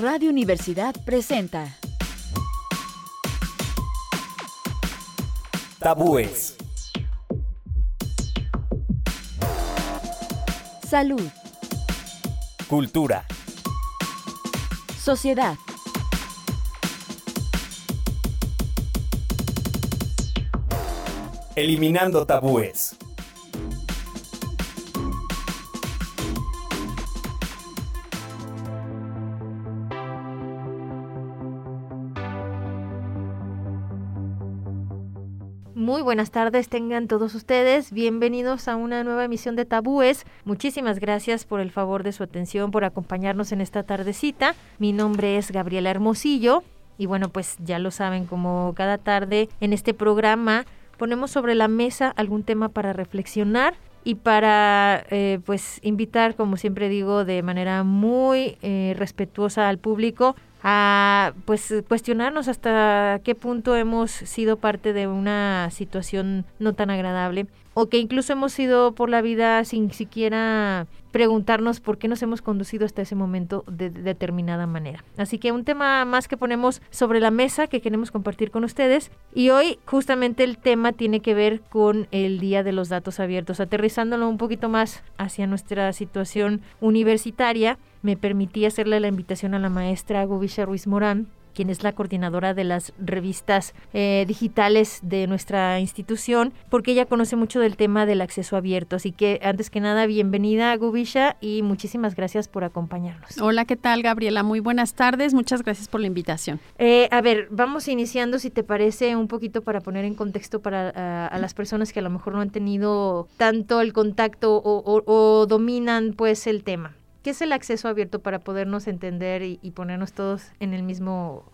Radio Universidad presenta Tabúes. Salud, Cultura. sociedad, Eliminando tabúes. Muy buenas tardes, tengan todos ustedes. Bienvenidos a una nueva emisión de Tabúes. Muchísimas gracias por el favor de su atención, por acompañarnos en esta tardecita. Mi nombre es Gabriela Hermosillo y bueno, pues ya lo saben, como cada tarde en este programa ponemos sobre la mesa algún tema para reflexionar y para eh, pues invitar, como siempre digo, de manera muy eh, respetuosa al público a pues cuestionarnos hasta qué punto hemos sido parte de una situación no tan agradable o que incluso hemos ido por la vida sin siquiera preguntarnos por qué nos hemos conducido hasta ese momento de, de determinada manera. Así que un tema más que ponemos sobre la mesa que queremos compartir con ustedes y hoy justamente el tema tiene que ver con el Día de los Datos Abiertos, aterrizándolo un poquito más hacia nuestra situación universitaria me permití hacerle la invitación a la maestra Gubisha Ruiz Morán, quien es la coordinadora de las revistas eh, digitales de nuestra institución, porque ella conoce mucho del tema del acceso abierto. Así que, antes que nada, bienvenida, Gubisha, y muchísimas gracias por acompañarnos. Hola, ¿qué tal, Gabriela? Muy buenas tardes. Muchas gracias por la invitación. Eh, a ver, vamos iniciando, si te parece, un poquito para poner en contexto para a, a las personas que a lo mejor no han tenido tanto el contacto o, o, o dominan, pues, el tema. ¿Qué es el acceso abierto para podernos entender y, ponernos todos en el mismo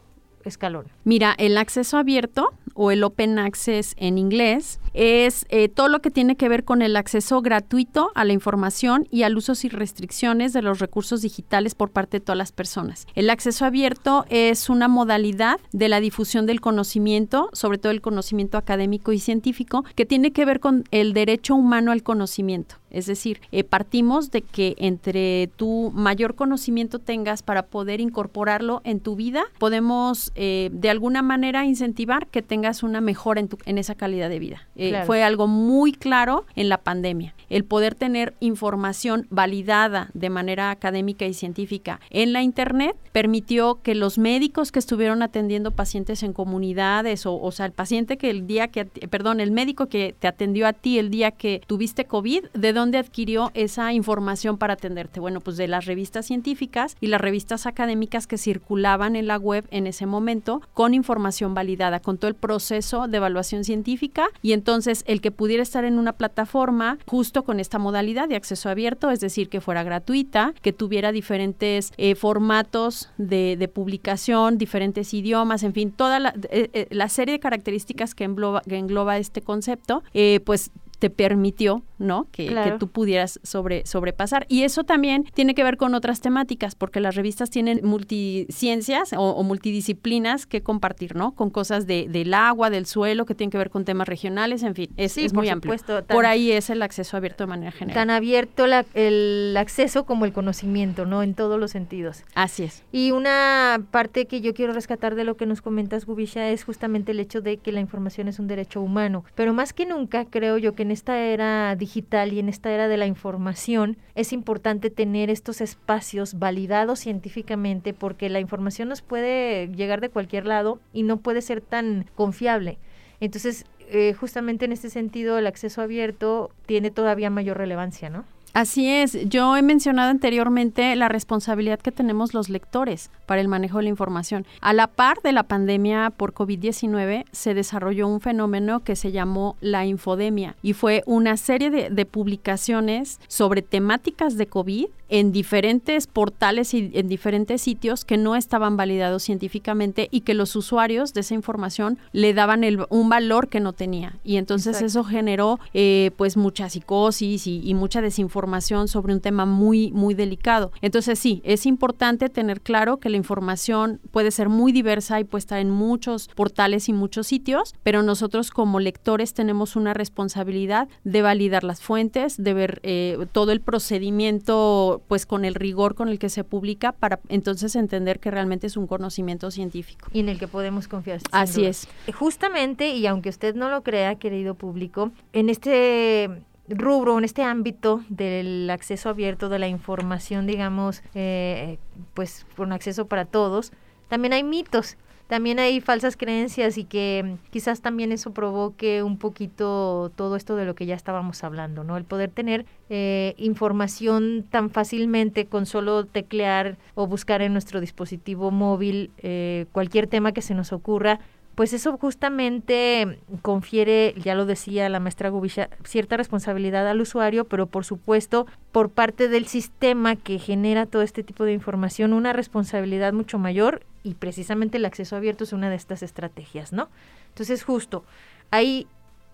escalón? Mira, el acceso abierto o el open access en inglés es eh, todo lo que tiene que ver con el acceso gratuito a la información y al uso sin restricciones de los recursos digitales por parte de todas las personas. El acceso abierto es una modalidad de la difusión del conocimiento, sobre todo el conocimiento académico y científico, que tiene que ver con el derecho humano al conocimiento. Es decir, eh, partimos de que entre tu mayor conocimiento tengas para poder incorporarlo en tu vida, podemos eh, de alguna manera incentivar que tengas una mejora en, tu, en esa calidad de vida. Eh, claro. Fue algo muy claro en la pandemia. El poder tener información validada de manera académica y científica en la Internet permitió que los médicos que estuvieron atendiendo pacientes en comunidades, o, o sea, el paciente que el día que, perdón, el médico que te atendió a ti el día que tuviste COVID, ¿de dónde dónde adquirió esa información para atenderte? Bueno, pues de las revistas científicas y las revistas académicas que circulaban en la web en ese momento con información validada, con todo el proceso de evaluación científica y entonces el que pudiera estar en una plataforma justo con esta modalidad de acceso abierto, es decir, que fuera gratuita, que tuviera diferentes eh, formatos de, publicación, diferentes idiomas, en fin, toda la, eh, la serie de características que engloba, que engloba este concepto, eh, pues te permitió, ¿no? Que, claro. que, tú pudieras sobre, sobrepasar. Y eso también tiene que ver con otras temáticas, porque las revistas tienen multiciencias o, o multidisciplinas que compartir, ¿no? Con cosas de, del agua, del suelo, que tienen que ver con temas regionales, en fin, es, sí, es muy supuesto, amplio. Tan, por ahí es el acceso abierto de manera general. Tan abierto la, el acceso como el conocimiento, ¿no? En todos los sentidos. Así es. Y una parte que yo quiero rescatar de lo que nos comentas, Gubisha, es justamente el hecho de que la información es un derecho humano. Pero más que nunca, creo yo que en esta era digital y en esta era de la información es importante tener estos espacios validados científicamente porque la información nos puede llegar de cualquier lado y no puede ser tan confiable. Entonces, eh, justamente en este sentido, el acceso abierto tiene todavía mayor relevancia, ¿no? Así es, yo he mencionado anteriormente la responsabilidad que tenemos los lectores para el manejo de la información. A la par de la pandemia por COVID-19 se desarrolló un fenómeno que se llamó la infodemia y fue una serie de, de publicaciones sobre temáticas de COVID en diferentes portales y en diferentes sitios que no estaban validados científicamente y que los usuarios de esa información le daban el, un valor que no tenía. Y entonces Exacto. eso generó eh, pues mucha psicosis y, y, mucha desinformación sobre un tema muy, muy delicado. Entonces sí, es importante tener claro que la información puede ser muy diversa y puede estar en muchos portales y muchos sitios, pero nosotros como lectores tenemos una responsabilidad de validar las fuentes, de ver eh, todo el procedimiento pues con el rigor con el que se publica para entonces entender que realmente es un conocimiento científico. Y en el que podemos confiar. Así es. Justamente, y aunque usted no lo crea, querido público, en este rubro, en este ámbito del acceso abierto de la información, digamos, eh, pues con acceso para todos, también hay mitos también hay falsas creencias y que quizás también eso provoque un poquito todo esto de lo que ya estábamos hablando, ¿no? El poder tener eh, información tan fácilmente con solo teclear o buscar en nuestro dispositivo móvil eh, cualquier tema que se nos ocurra, pues eso justamente confiere, ya lo decía la maestra Gubisha, cierta responsabilidad al usuario, pero por supuesto por parte del sistema que genera todo este tipo de información una responsabilidad mucho mayor y precisamente el acceso abierto es una de estas estrategias, ¿no? Entonces justo hay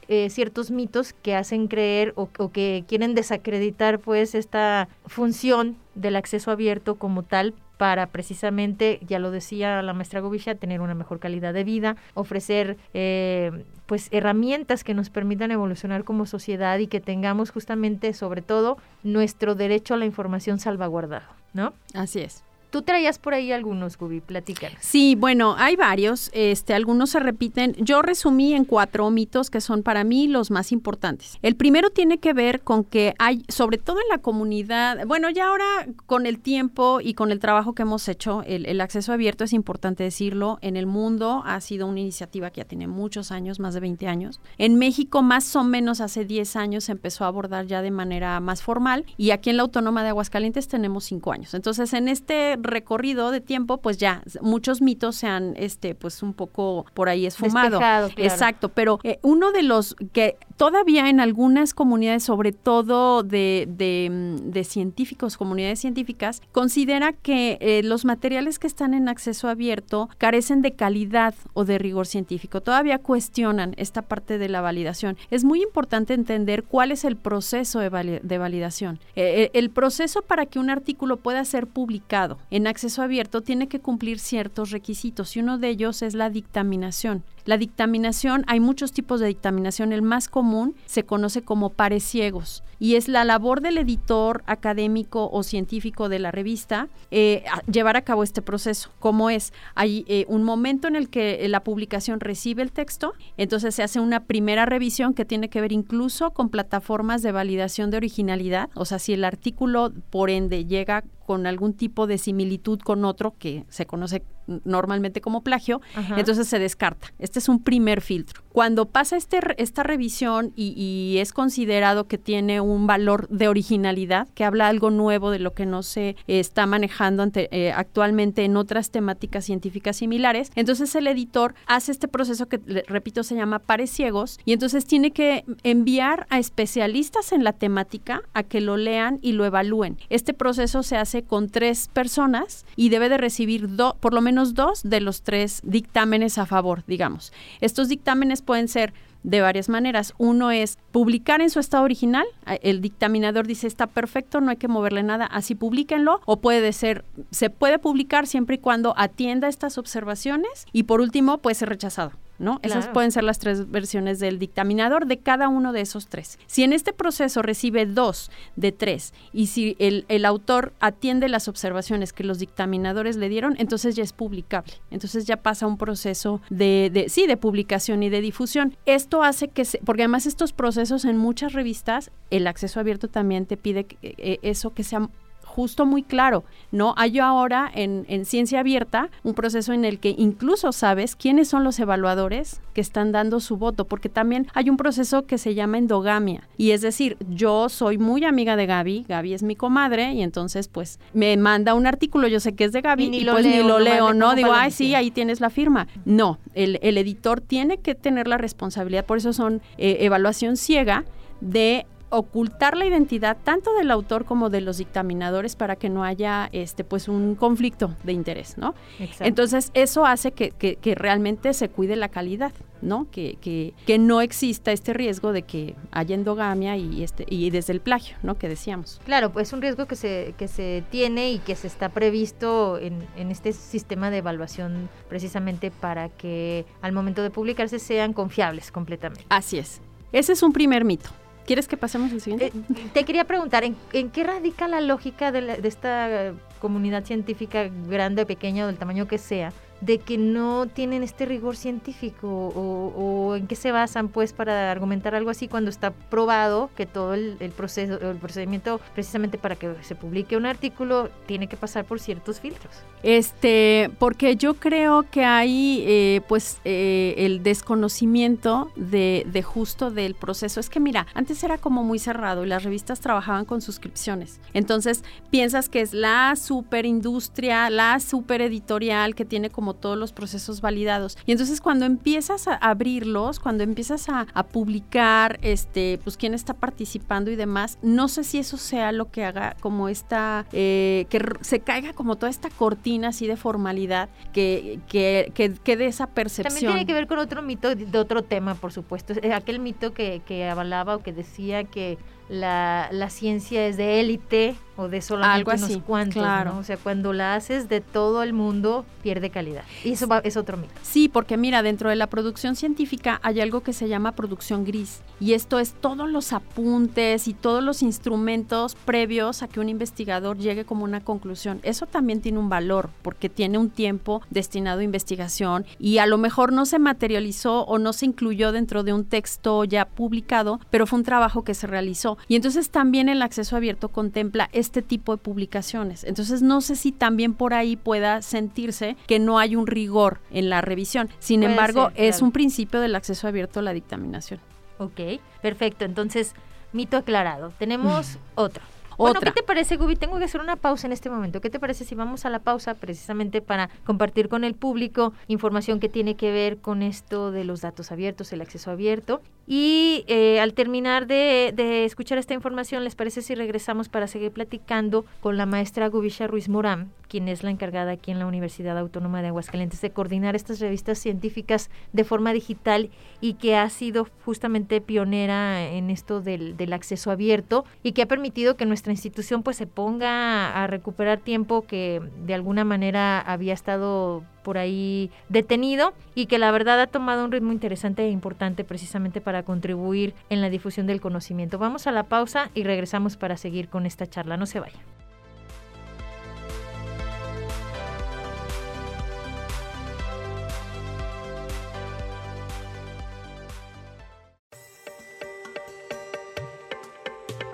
eh, ciertos mitos que hacen creer o, o, que quieren desacreditar pues esta función del acceso abierto como tal para precisamente, ya lo decía la maestra Govisha, tener una mejor calidad de vida, ofrecer eh, pues herramientas que nos permitan evolucionar como sociedad y que tengamos justamente, sobre todo, nuestro derecho a la información salvaguardado, ¿no? Así es. Tú traías por ahí algunos, Gubi, platícanos. Sí, bueno, hay varios, este, algunos se repiten. Yo resumí en cuatro mitos que son para mí los más importantes. El primero tiene que ver con que hay, sobre todo en la comunidad, bueno, ya ahora con el tiempo y con el trabajo que hemos hecho, el, acceso abierto es importante decirlo, en el mundo ha sido una iniciativa que ya tiene muchos años, más de 20 años. En México, más o menos hace 10 años, se empezó a abordar ya de manera más formal y aquí en la Autónoma de Aguascalientes tenemos 5 años. Entonces, en este recorrido de tiempo, pues ya muchos mitos se han, este, pues un poco por ahí esfumado. Claro. Exacto, pero eh, uno de los que todavía en algunas comunidades, sobre todo de, de científicos, comunidades científicas, considera que eh, los materiales que están en acceso abierto carecen de calidad o de rigor científico. Todavía cuestionan esta parte de la validación. Es muy importante entender cuál es el proceso de, vali de validación. Eh, el proceso para que un artículo pueda ser publicado en acceso abierto tiene que cumplir ciertos requisitos y uno de ellos es la dictaminación. La dictaminación, hay muchos tipos de dictaminación, el más común se conoce como pares ciegos y es la labor del editor académico o científico de la revista eh, a llevar a cabo este proceso. ¿Cómo es? Hay eh, un momento en el que la publicación recibe el texto, entonces se hace una primera revisión que tiene que ver incluso con plataformas de validación de originalidad, o sea, si el artículo por ende llega con algún tipo de similitud con otro que se conoce normalmente como plagio, Ajá. entonces se descarta. Este es un primer filtro. Cuando pasa este, esta revisión y, y, es considerado que tiene un valor de originalidad, que habla algo nuevo de lo que no se está manejando ante, eh, actualmente en otras temáticas científicas similares, entonces el editor hace este proceso que, repito, se llama pares ciegos y entonces tiene que enviar a especialistas en la temática a que lo lean y lo evalúen. Este proceso se hace con tres personas y debe de recibir do, por lo menos dos de los tres dictámenes a favor, digamos. Estos dictámenes pueden ser de varias maneras. Uno es publicar en su estado original. El dictaminador dice está perfecto, no hay que moverle nada, así publiquenlo. O puede ser, se puede publicar siempre y cuando atienda estas observaciones. Y por último, puede ser rechazado. ¿No? Claro. Esas pueden ser las tres versiones del dictaminador de cada uno de esos tres. Si en este proceso recibe dos de tres y si el, el, autor atiende las observaciones que los dictaminadores le dieron, entonces ya es publicable. Entonces ya pasa un proceso de, de sí, de publicación y de difusión. Esto hace que, se, porque además estos procesos en muchas revistas, el acceso abierto también te pide que, eh, eso que sea justo muy claro, ¿no? Hay ahora en, en, ciencia abierta un proceso en el que incluso sabes quiénes son los evaluadores que están dando su voto, porque también hay un proceso que se llama endogamia, y es decir, yo soy muy amiga de Gaby, Gaby es mi comadre, y entonces pues me manda un artículo, yo sé que es de Gaby, y, y pues leo, ni lo leo, ¿no? Digo, ay, sí, ahí tienes la firma. No, el, el, editor tiene que tener la responsabilidad, por eso son eh, evaluación ciega de ocultar la identidad tanto del autor como de los dictaminadores para que no haya este pues un conflicto de interés, ¿no? Exacto. Entonces eso hace que, que, que, realmente se cuide la calidad, ¿no? Que, que, que, no exista este riesgo de que haya endogamia y este y desde el plagio, ¿no? Que decíamos. Claro, pues es un riesgo que se, que se tiene y que se está previsto en, en este sistema de evaluación precisamente para que al momento de publicarse sean confiables completamente. Así es. Ese es un primer mito. ¿Quieres que pasemos al siguiente? Eh, te quería preguntar, ¿en, en qué radica la lógica de, la- de esta eh, comunidad científica grande, pequeña o del tamaño que sea, de que no tienen este rigor científico o, en qué se basan pues para argumentar algo así cuando está probado que todo el, el proceso, el procedimiento precisamente para que se publique un artículo tiene que pasar por ciertos filtros? Este, porque yo creo que hay eh, pues eh, el desconocimiento de, justo del proceso. Es que mira, antes era como muy cerrado y las revistas trabajaban con suscripciones. Entonces piensas que es la super industria, la super editorial que tiene como todos los procesos validados. Y entonces cuando empiezas a abrirlos, cuando empiezas a, publicar, este, pues quién está participando y demás, no sé si eso sea lo que haga como esta, eh, que se caiga como toda esta cortina así de formalidad, que, que, que quede esa percepción. También tiene que ver con otro mito de de otro tema, por supuesto. Es Aquel mito que, que avalaba o que decía que la, la ciencia es de élite o de solamente Algo así, unos cuantos, claro. ¿no? O sea, cuando la haces de todo el mundo, pierde calidad. Y eso va- es otro mito. Sí, porque mira, dentro de la producción científica hay algo que se llama producción gris. Y esto es todos los apuntes y todos los instrumentos previos a que un investigador llegue como una conclusión. Eso también tiene un valor, porque tiene un tiempo destinado a investigación y a lo mejor no se materializó o no se incluyó dentro de un texto ya publicado, pero fue un trabajo que se realizó. Y entonces también el acceso abierto contempla este tipo de publicaciones. Entonces no sé si también por ahí pueda sentirse que no hay un rigor en la revisión. Sin Puede embargo, ser, es claro. un principio del acceso abierto a la dictaminación. Ok, perfecto. Entonces, mito aclarado. Tenemos otro. Bueno, Otra. ¿qué te parece, Gubi? Tengo que hacer una pausa en este momento. ¿Qué te parece si vamos a la pausa precisamente para compartir con el público información que tiene que ver con esto de los datos abiertos, el acceso abierto? Y eh, al terminar de, de escuchar esta información, ¿les parece si regresamos para seguir platicando con la maestra Gubisha Ruiz Morán, quien es la encargada aquí en la Universidad Autónoma de Aguascalientes de coordinar estas revistas científicas de forma digital y que ha sido justamente pionera en esto del, del acceso abierto y que ha permitido que nuestra institución pues se ponga a recuperar tiempo que de alguna manera había estado por ahí detenido y que la verdad ha tomado un ritmo interesante e importante precisamente para contribuir en la difusión del conocimiento. Vamos a la pausa y regresamos para seguir con esta charla. No se vaya.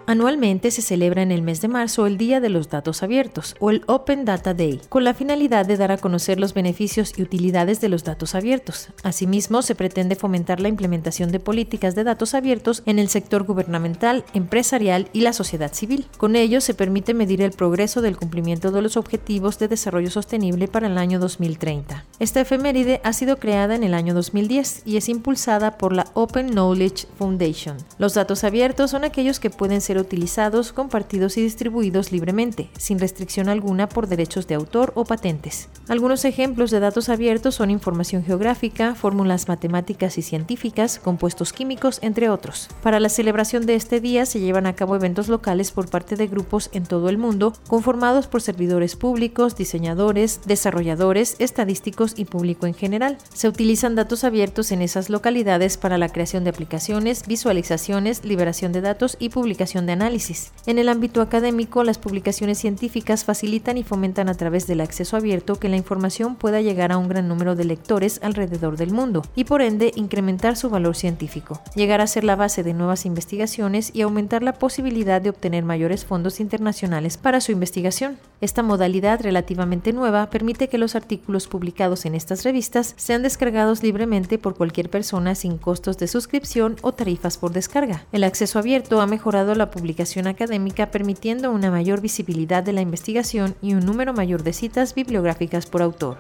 Anualmente se celebra en el mes de marzo el Día de los Datos Abiertos o el Open Data Day, con la finalidad de dar a conocer los beneficios y utilidades de los datos abiertos. Asimismo, se pretende fomentar la implementación de políticas de datos abiertos en el sector gubernamental, empresarial y la sociedad civil. Con ello se permite medir el progreso del cumplimiento de los objetivos de desarrollo sostenible para el año 2030. Esta efeméride ha sido creada en el año 2010 y es impulsada por la Open Knowledge Foundation. Los datos abiertos son aquellos que pueden utilizados, compartidos y distribuidos libremente, sin restricción alguna por derechos de autor o patentes. Algunos ejemplos de datos abiertos son información geográfica, fórmulas matemáticas y científicas, compuestos químicos, entre otros. Para la celebración de este día se llevan a cabo eventos locales por parte de grupos en todo el mundo, conformados por servidores públicos, diseñadores, desarrolladores, estadísticos y público en general. Se utilizan datos abiertos en esas localidades para la creación de aplicaciones, visualizaciones, liberación de datos y publicación de análisis. En el ámbito académico, las publicaciones científicas facilitan y fomentan a través del acceso abierto que la información pueda llegar a un gran número de lectores alrededor del mundo y por ende incrementar su valor científico, llegar a ser la base de nuevas investigaciones y aumentar la posibilidad de obtener mayores fondos internacionales para su investigación. Esta modalidad relativamente nueva permite que los artículos publicados en estas revistas sean descargados libremente por cualquier persona sin costos de suscripción o tarifas por descarga. El acceso abierto ha mejorado la publicación académica permitiendo una mayor visibilidad de la investigación y un número mayor de citas bibliográficas por autor.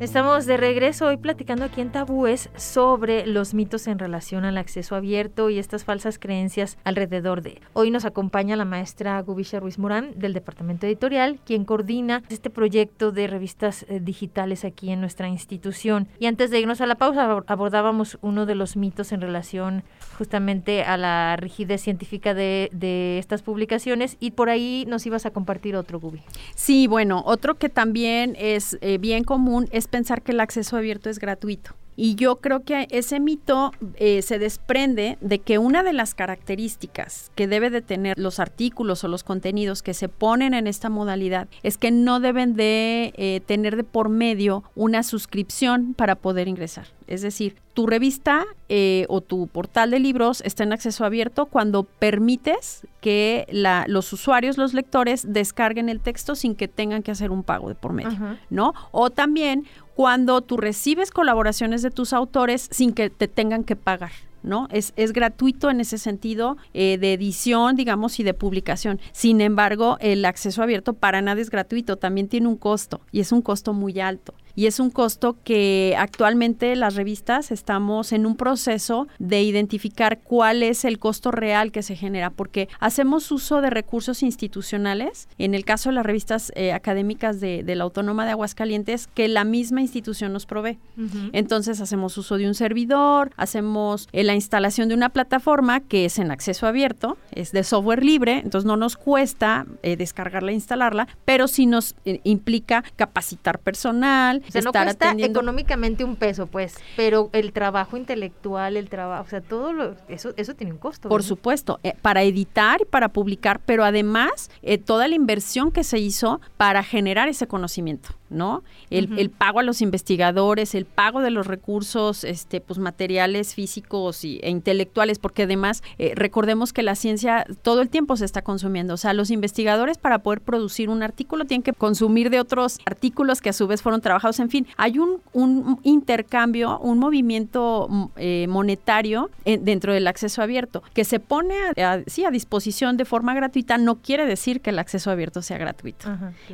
Estamos de regreso hoy platicando aquí en Tabúes sobre los mitos en relación al acceso abierto y estas falsas creencias alrededor de. Hoy nos acompaña la maestra Gubisha Ruiz Morán del Departamento Editorial, quien coordina este proyecto de revistas eh, digitales aquí en nuestra institución. Y antes de irnos a la pausa abordábamos uno de los mitos en relación justamente a la rigidez científica de, de estas publicaciones y por ahí nos ibas a compartir otro, Gubi. Sí, bueno, otro que también es eh, bien común es pensar que el acceso abierto es gratuito. Y yo creo que ese mito eh, se desprende de que una de las características que debe de tener los artículos o los contenidos que se ponen en esta modalidad es que no deben de eh, tener de por medio una suscripción para poder ingresar. Es decir, tu revista eh, o tu portal de libros está en acceso abierto cuando permites que los usuarios, los lectores, descarguen el texto sin que tengan que hacer un pago de por medio, ¿no? O también cuando tú recibes colaboraciones de tus autores sin que te tengan que pagar. ¿no? Es, es gratuito en ese sentido eh, de edición, digamos, y de publicación. Sin embargo, el acceso abierto para nada es gratuito, también tiene un costo y es un costo muy alto y es un costo que actualmente las revistas estamos en un proceso de identificar cuál es el costo real que se genera, porque hacemos uso de recursos institucionales, en el caso de las revistas eh, académicas de, la Autónoma de Aguascalientes, que la misma institución nos provee. Entonces hacemos uso de un servidor, hacemos eh, la instalación de una plataforma que es en acceso abierto, es de software libre, entonces no nos cuesta eh, descargarla e instalarla, pero sí nos implica capacitar personal, o sea, no cuesta económicamente un peso, pues, pero el trabajo intelectual, el trabajo, o sea, todo lo, eso, eso tiene un costo. Por supuesto, eh, para editar y para publicar, pero además eh, toda la inversión que se hizo para generar ese conocimiento. ¿No? El, pago a los investigadores, el pago de los recursos, este, pues materiales físicos y, e intelectuales, porque además eh, recordemos que la ciencia todo el tiempo se está consumiendo. O sea, los investigadores para poder producir un artículo tienen que consumir de otros artículos que a su vez fueron trabajados. En fin, hay un, intercambio, un movimiento mm, eh, monetario dentro del acceso abierto que se pone a, sí, a disposición de forma gratuita. No quiere decir que el acceso abierto sea gratuito.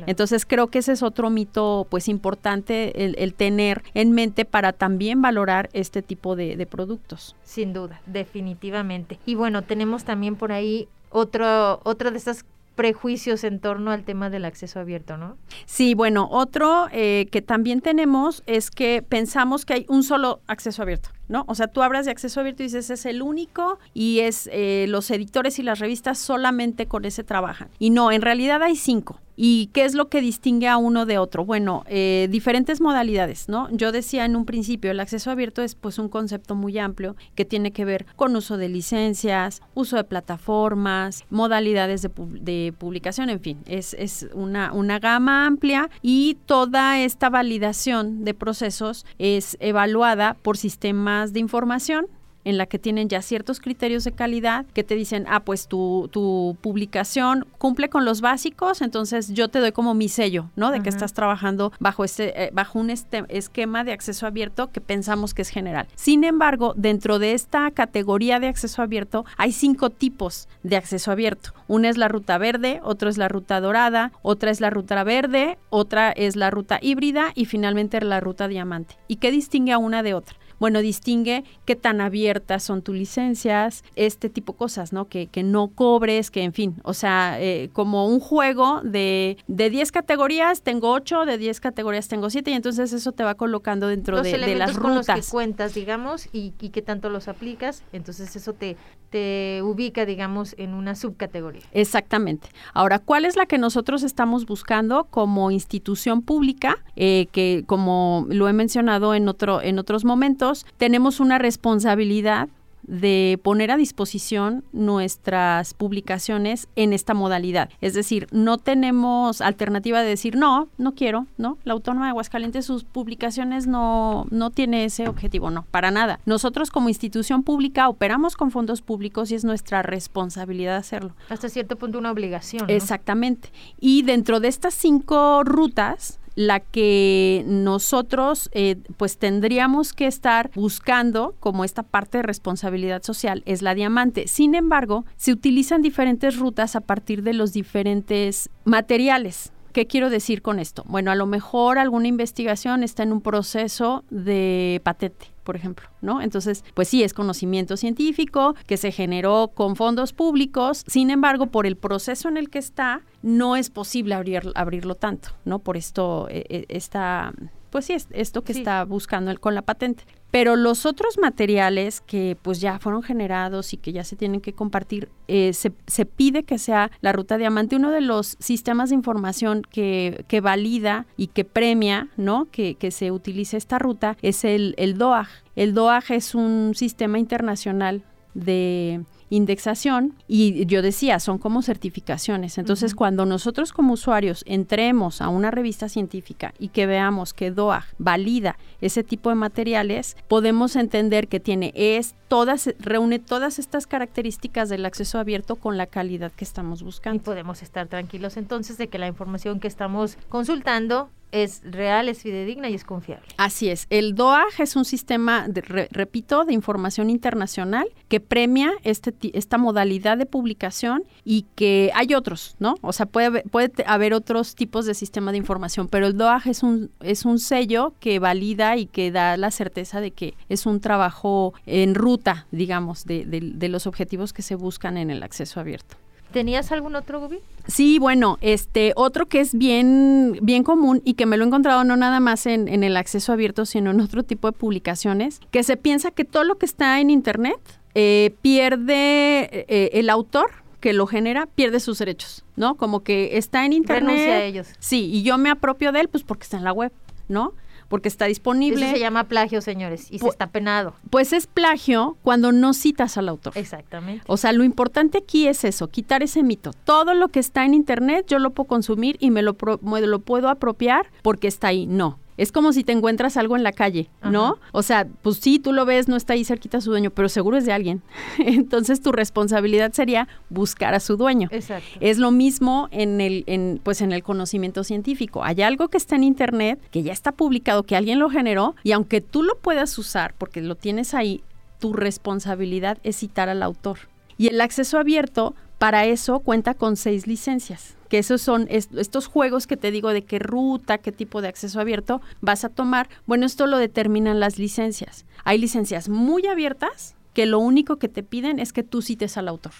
Entonces creo que ese es otro mito pues importante el, tener en mente para también valorar este tipo de, productos. Sin duda, definitivamente. Y bueno, tenemos también por ahí otro, otra de estas prejuicios en torno al tema del acceso abierto, ¿no? Sí, bueno, otro eh, que también tenemos es que pensamos que hay un solo acceso abierto. ¿no? O sea, tú hablas de acceso abierto y dices es el único y es eh, los editores y las revistas solamente con ese trabajan. Y no, en realidad hay cinco. ¿Y qué es lo que distingue a uno de otro? Bueno, eh, diferentes modalidades, ¿no? Yo decía en un principio, el acceso abierto es pues un concepto muy amplio que tiene que ver con uso de licencias, uso de plataformas, modalidades de, de publicación, en fin, es, una gama amplia y toda esta validación de procesos es evaluada por sistemas de información en la que tienen ya ciertos criterios de calidad que te dicen, ah, pues tu, tu publicación cumple con los básicos, entonces yo te doy como mi sello, ¿no? De que estás trabajando bajo, este, eh, bajo un este esquema de acceso abierto que pensamos que es general. Sin embargo, dentro de esta categoría de acceso abierto hay cinco tipos de acceso abierto. Una es la ruta verde, otra es la ruta dorada, otra es la ruta verde, otra es la ruta híbrida y finalmente la ruta diamante. ¿Y qué distingue a una de otra? Bueno, distingue qué tan abiertas son tus licencias, este tipo de cosas, ¿no? Que, que no cobres, que en fin, o sea, eh, como un juego de, de 10 categorías tengo 8, de 10 categorías tengo 7 y entonces eso te va colocando dentro de, de, las rutas. Los que cuentas, digamos, y, y qué tanto los aplicas, entonces eso te, te ubica, digamos, en una subcategoría. Exactamente. Ahora, ¿cuál es la que nosotros estamos buscando como institución pública? Eh, que como lo he mencionado en, otro, en otros momentos, tenemos una responsabilidad de poner a disposición nuestras publicaciones en esta modalidad. Es decir, no tenemos alternativa de decir, no, no quiero, ¿no? La Autónoma de Aguascalientes, sus publicaciones no, no tiene ese objetivo, no, para nada. Nosotros como institución pública operamos con fondos públicos y es nuestra responsabilidad hacerlo. Hasta cierto punto una obligación. Exactamente. Y dentro de estas cinco rutas, la que nosotros eh, pues tendríamos que estar buscando como esta parte de responsabilidad social es la diamante. Sin embargo, se utilizan diferentes rutas a partir de los diferentes materiales ¿Qué quiero decir con esto? Bueno, a lo mejor alguna investigación está en un proceso de patente por ejemplo, ¿no? Entonces, pues sí, es conocimiento científico que se generó con fondos públicos, sin embargo, por el proceso en el que está, no es posible abrir, abrirlo tanto, ¿no? Por esto, eh, está, pues sí, es esto que está buscando él con la patente. Pero los otros materiales que pues ya fueron generados y que ya se tienen que compartir, eh, se, se, pide que sea la ruta diamante. Uno de los sistemas de información que, que valida y que premia, ¿no? Que, que se utilice esta ruta es el, el DOAG. El DOAG es un sistema internacional de indexación y yo decía, son como certificaciones. Entonces, uh -huh. cuando nosotros como usuarios entremos a una revista científica y que veamos que DOAG valida ese tipo de materiales, podemos entender que tiene es todas reúne todas estas características del acceso abierto con la calidad que estamos buscando. Y podemos estar tranquilos entonces de que la información que estamos consultando es real, es fidedigna y es confiable. Así es. El DOAG es un sistema, de, re, repito, de información internacional que premia este, esta modalidad de publicación y que hay otros, ¿no? O sea, puede haber, puede haber otros tipos de sistema de información, pero el DOAG es un, es un sello que valida y que da la certeza de que es un trabajo en ruta, digamos, de, de los objetivos que se buscan en el acceso abierto. ¿Tenías algún otro, Gubi? Sí, bueno, este otro que es bien, bien común y que me lo he encontrado no nada más en, en, el acceso abierto, sino en otro tipo de publicaciones, que se piensa que todo lo que está en Internet eh, pierde eh, el autor que lo genera, pierde sus derechos, ¿no? Como que está en Internet. Renuncia a ellos. Sí, y yo me apropio de él, pues porque está en la web, ¿no? Porque está disponible. Eso se llama plagio, señores, y se está penado. Pues es plagio cuando no citas al autor. Exactamente. O sea, lo importante aquí es eso, quitar ese mito. Todo lo que está en internet yo lo puedo consumir y me lo, me lo puedo apropiar porque está ahí. No, es como si te encuentras algo en la calle, ¿no? Ajá. O sea, pues sí, tú lo ves, no está ahí cerquita su dueño, pero seguro es de alguien. Entonces tu responsabilidad sería buscar a su dueño. Exacto. Es lo mismo en el, en, pues en el conocimiento científico. Hay algo que está en internet, que ya está publicado, que alguien lo generó, y aunque tú lo puedas usar, porque lo tienes ahí, tu responsabilidad es citar al autor. Y el acceso abierto, para eso cuenta con seis licencias que esos son est estos juegos que te digo de qué ruta, qué tipo de acceso abierto vas a tomar. Bueno, esto lo determinan las licencias. Hay licencias muy abiertas que lo único que te piden es que tú cites al autor.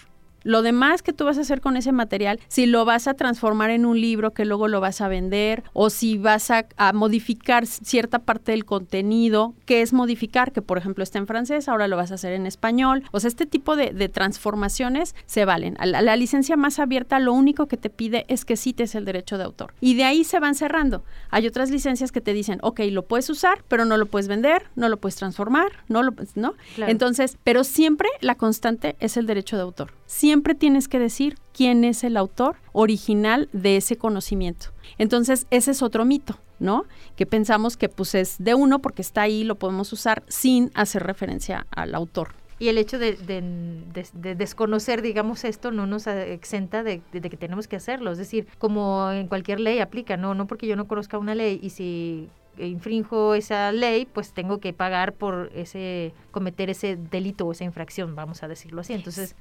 Lo demás que tú vas a hacer con ese material, si lo vas a transformar en un libro que luego lo vas a vender o si vas a, a, modificar cierta parte del contenido, que es modificar, que por ejemplo está en francés, ahora lo vas a hacer en español. O sea, este tipo de, de transformaciones se valen. A la, licencia más abierta lo único que te pide es que cites el derecho de autor. Y de ahí se van cerrando. Hay otras licencias que te dicen, ok, lo puedes usar, pero no lo puedes vender, no lo puedes transformar, no lo ¿no? Claro. Entonces, pero siempre la constante es el derecho de autor. Siempre tienes que decir quién es el autor original de ese conocimiento. Entonces, ese es otro mito, ¿no? Que pensamos que pues es de uno porque está ahí, lo podemos usar sin hacer referencia al autor. Y el hecho de, de, de, de, desconocer, digamos, esto no nos exenta de, que tenemos que hacerlo. Es decir, como en cualquier ley aplica, no, no porque yo no conozca una ley y si infrinjo esa ley, pues tengo que pagar por ese cometer ese delito o esa infracción, vamos a decirlo así. Entonces,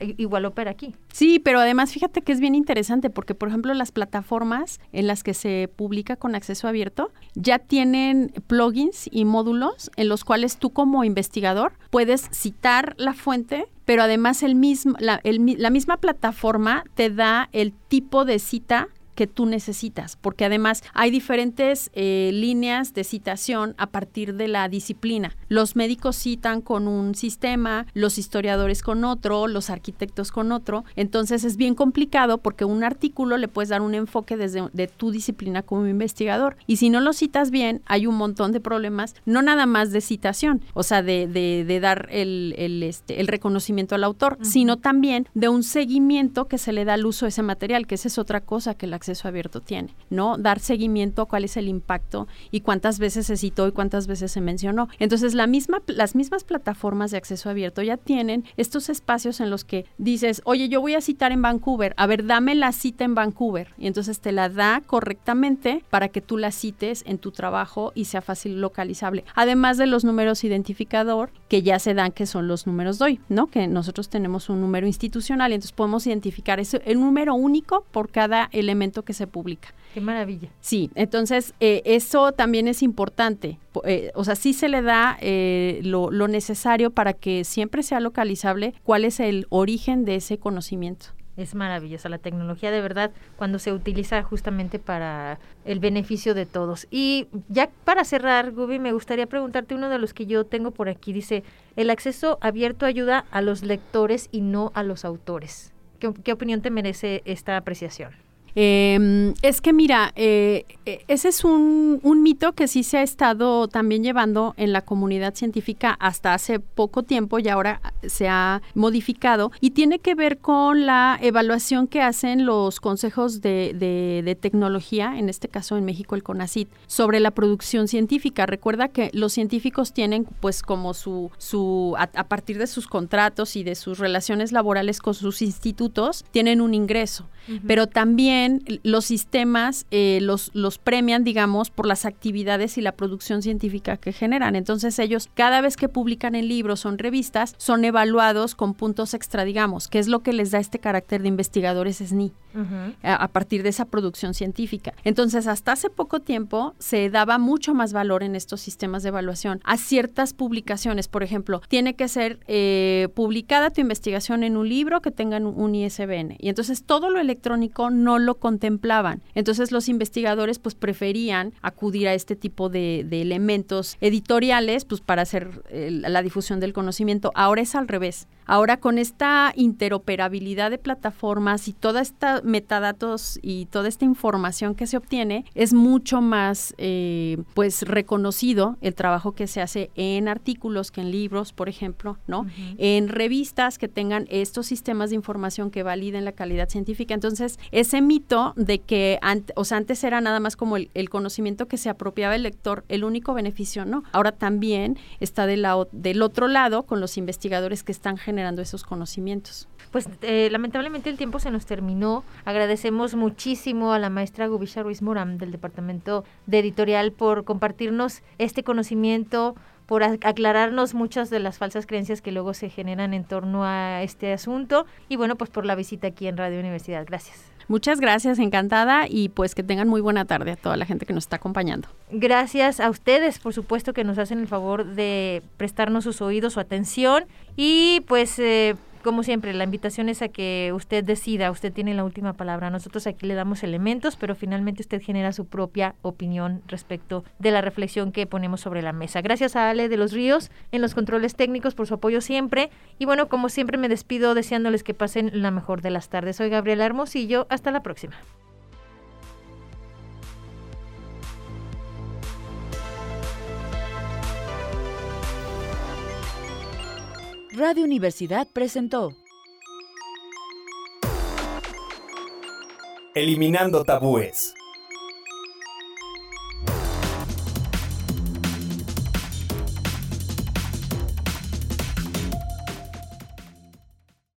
igual opera aquí. Sí, pero además fíjate que es bien interesante porque, por ejemplo, las plataformas en las que se publica con acceso abierto ya tienen plugins y módulos en los cuales tú como investigador puedes citar la fuente pero además el mismo, la, el, la misma plataforma te da el tipo de cita que tú necesitas, porque además hay diferentes eh, líneas de citación a partir de la disciplina. Los médicos citan con un sistema, los historiadores con otro, los arquitectos con otro, entonces es bien complicado porque un artículo le puedes dar un enfoque desde de tu disciplina como investigador y si no lo citas bien hay un montón de problemas, no nada más de citación, o sea, de, de, de dar el, el, este, el, reconocimiento al autor, uh -huh. sino también de un seguimiento que se le da al uso de ese material, que esa es otra cosa que la acceso abierto tiene, ¿no? Dar seguimiento a cuál es el impacto y cuántas veces se citó y cuántas veces se mencionó. Entonces, la misma, las mismas plataformas de acceso abierto ya tienen estos espacios en los que dices, oye, yo voy a citar en Vancouver, a ver, dame la cita en Vancouver. Y entonces te la da correctamente para que tú la cites en tu trabajo y sea fácil localizable. Además de los números identificador que ya se dan, que son los números DOI, ¿no? Que nosotros tenemos un número institucional y entonces podemos identificar ese, el número único por cada elemento que se publica. Qué maravilla. Sí, entonces eh, eso también es importante. Eh, o sea, sí se le da eh, lo, lo necesario para que siempre sea localizable cuál es el origen de ese conocimiento. Es maravillosa la tecnología, de verdad, cuando se utiliza justamente para el beneficio de todos. Y ya para cerrar, Gubi, me gustaría preguntarte uno de los que yo tengo por aquí. Dice, el acceso abierto ayuda a los lectores y no a los autores. ¿Qué, qué opinión te merece esta apreciación? Eh, es que mira, eh, eh, ese es un, un, mito que sí se ha estado también llevando en la comunidad científica hasta hace poco tiempo y ahora se ha modificado y tiene que ver con la evaluación que hacen los consejos de, de, de tecnología, en este caso en México el CONACIT, sobre la producción científica. Recuerda que los científicos tienen pues como su, su a, a partir de sus contratos y de sus relaciones laborales con sus institutos, tienen un ingreso, uh -huh. pero también los sistemas eh, los, los premian, digamos, por las actividades y la producción científica que generan. Entonces ellos, cada vez que publican en libros o en revistas, son evaluados con puntos extra, digamos, que es lo que les da este carácter de investigadores SNI. Uh -huh. a, a, partir de esa producción científica. Entonces, hasta hace poco tiempo se daba mucho más valor en estos sistemas de evaluación a ciertas publicaciones. Por ejemplo, tiene que ser eh, publicada tu investigación en un libro que tenga un ISBN. Y entonces todo lo electrónico no lo contemplaban. Entonces los investigadores pues preferían acudir a este tipo de, de elementos editoriales pues para hacer la difusión del conocimiento. Ahora es al revés. Ahora con esta interoperabilidad de plataformas y toda esta metadatos y toda esta información que se obtiene, es mucho más eh, pues reconocido el trabajo que se hace en artículos que en libros, por ejemplo, ¿no? Uh -huh. En revistas que tengan estos sistemas de información que validen la calidad científica. Entonces, ese mito de que ante, o sea, antes era nada más como el, el, conocimiento que se apropiaba el lector, el único beneficio, ¿no? Ahora también está de la, del otro lado con los investigadores que están generando esos conocimientos. Pues eh, lamentablemente el tiempo se nos terminó. Agradecemos muchísimo a la maestra Gubisha Ruiz Moram del Departamento de Editorial por compartirnos este conocimiento, por aclararnos muchas de las falsas creencias que luego se generan en torno a este asunto y bueno, pues por la visita aquí en Radio Universidad. Gracias. Muchas gracias, encantada y pues que tengan muy buena tarde a toda la gente que nos está acompañando. Gracias a ustedes, por supuesto que nos hacen el favor de prestarnos sus oídos, su atención y pues eh, como siempre, la invitación es a que usted decida, usted tiene la última palabra. Nosotros aquí le damos elementos, pero finalmente usted genera su propia opinión respecto de la reflexión que ponemos sobre la mesa. Gracias a Ale de los Ríos en los controles técnicos por su apoyo siempre. Y bueno, como siempre me despido deseándoles que pasen la mejor de las tardes. Soy Gabriela Hermosillo, hasta la próxima. Radio Universidad presentó Eliminando tabúes.